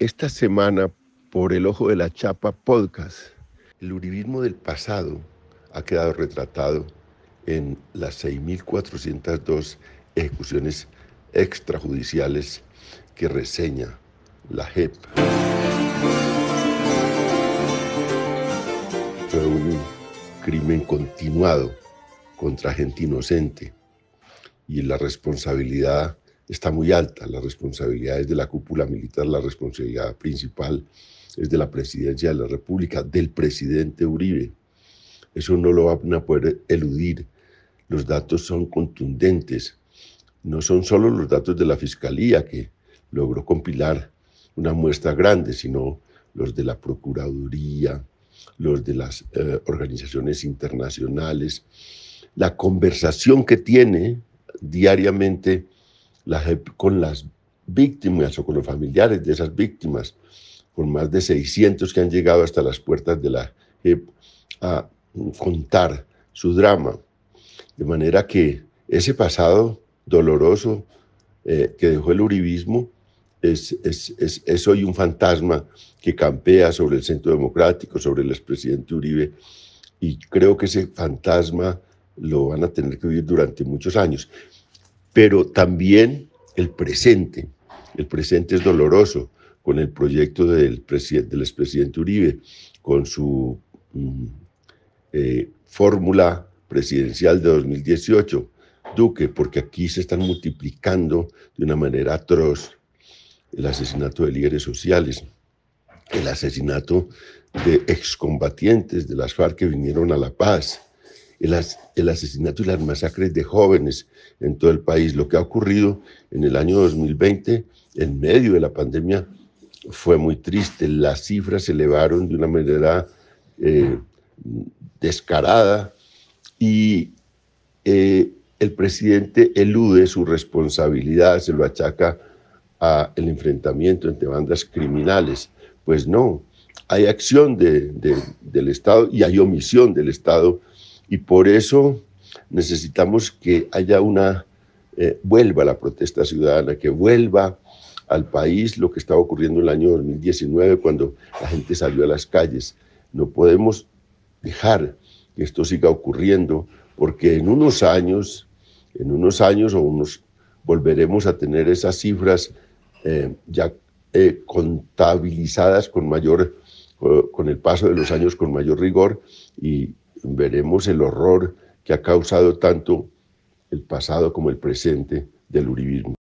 Esta semana, por el ojo de la chapa podcast, el uribismo del pasado ha quedado retratado en las 6.402 ejecuciones extrajudiciales que reseña la JEP. Fue un crimen continuado contra gente inocente y la responsabilidad está muy alta. La responsabilidad es de la cúpula militar, la responsabilidad principal es de la presidencia de la República, del presidente Uribe. Eso no lo van a poder eludir. Los datos son contundentes. No son solo los datos de la Fiscalía que logró compilar una muestra grande, sino los de la Procuraduría, los de las eh, organizaciones internacionales, la conversación que tiene diariamente la JEP con las víctimas o con los familiares de esas víctimas, con más de 600 que han llegado hasta las puertas de la JEP a contar su drama. De manera que ese pasado doloroso eh, que dejó el uribismo es, es, es, es, hoy un fantasma que campea sobre el centro democrático, sobre el expresidente Uribe, y creo que ese fantasma lo van a tener que vivir durante muchos años pero también el presente. El presente es doloroso con el proyecto del, del expresidente Uribe, con su mm, eh, fórmula presidencial de 2018, Duque, porque aquí se están multiplicando de una manera atroz el asesinato de líderes sociales, el asesinato de excombatientes de las FARC que vinieron a La Paz, el, asesinato y las masacres de jóvenes en todo el país. Lo que ha ocurrido en el año 2020, en medio de la pandemia, fue muy triste. Las cifras se elevaron de una manera eh, descarada y eh, el presidente elude su responsabilidad, se lo achaca al enfrentamiento entre bandas criminales. Pues no, hay acción del Estado y hay omisión del Estado y por eso necesitamos que haya una, eh, vuelva la protesta ciudadana, que vuelva al país lo que estaba ocurriendo en el año 2019 cuando la gente salió a las calles. No podemos dejar que esto siga ocurriendo porque en unos años, en unos años o unos, volveremos a tener esas cifras eh, ya eh, contabilizadas con mayor, con el paso de los años con mayor rigor y, veremos el horror que ha causado tanto el pasado como el presente del uribismo.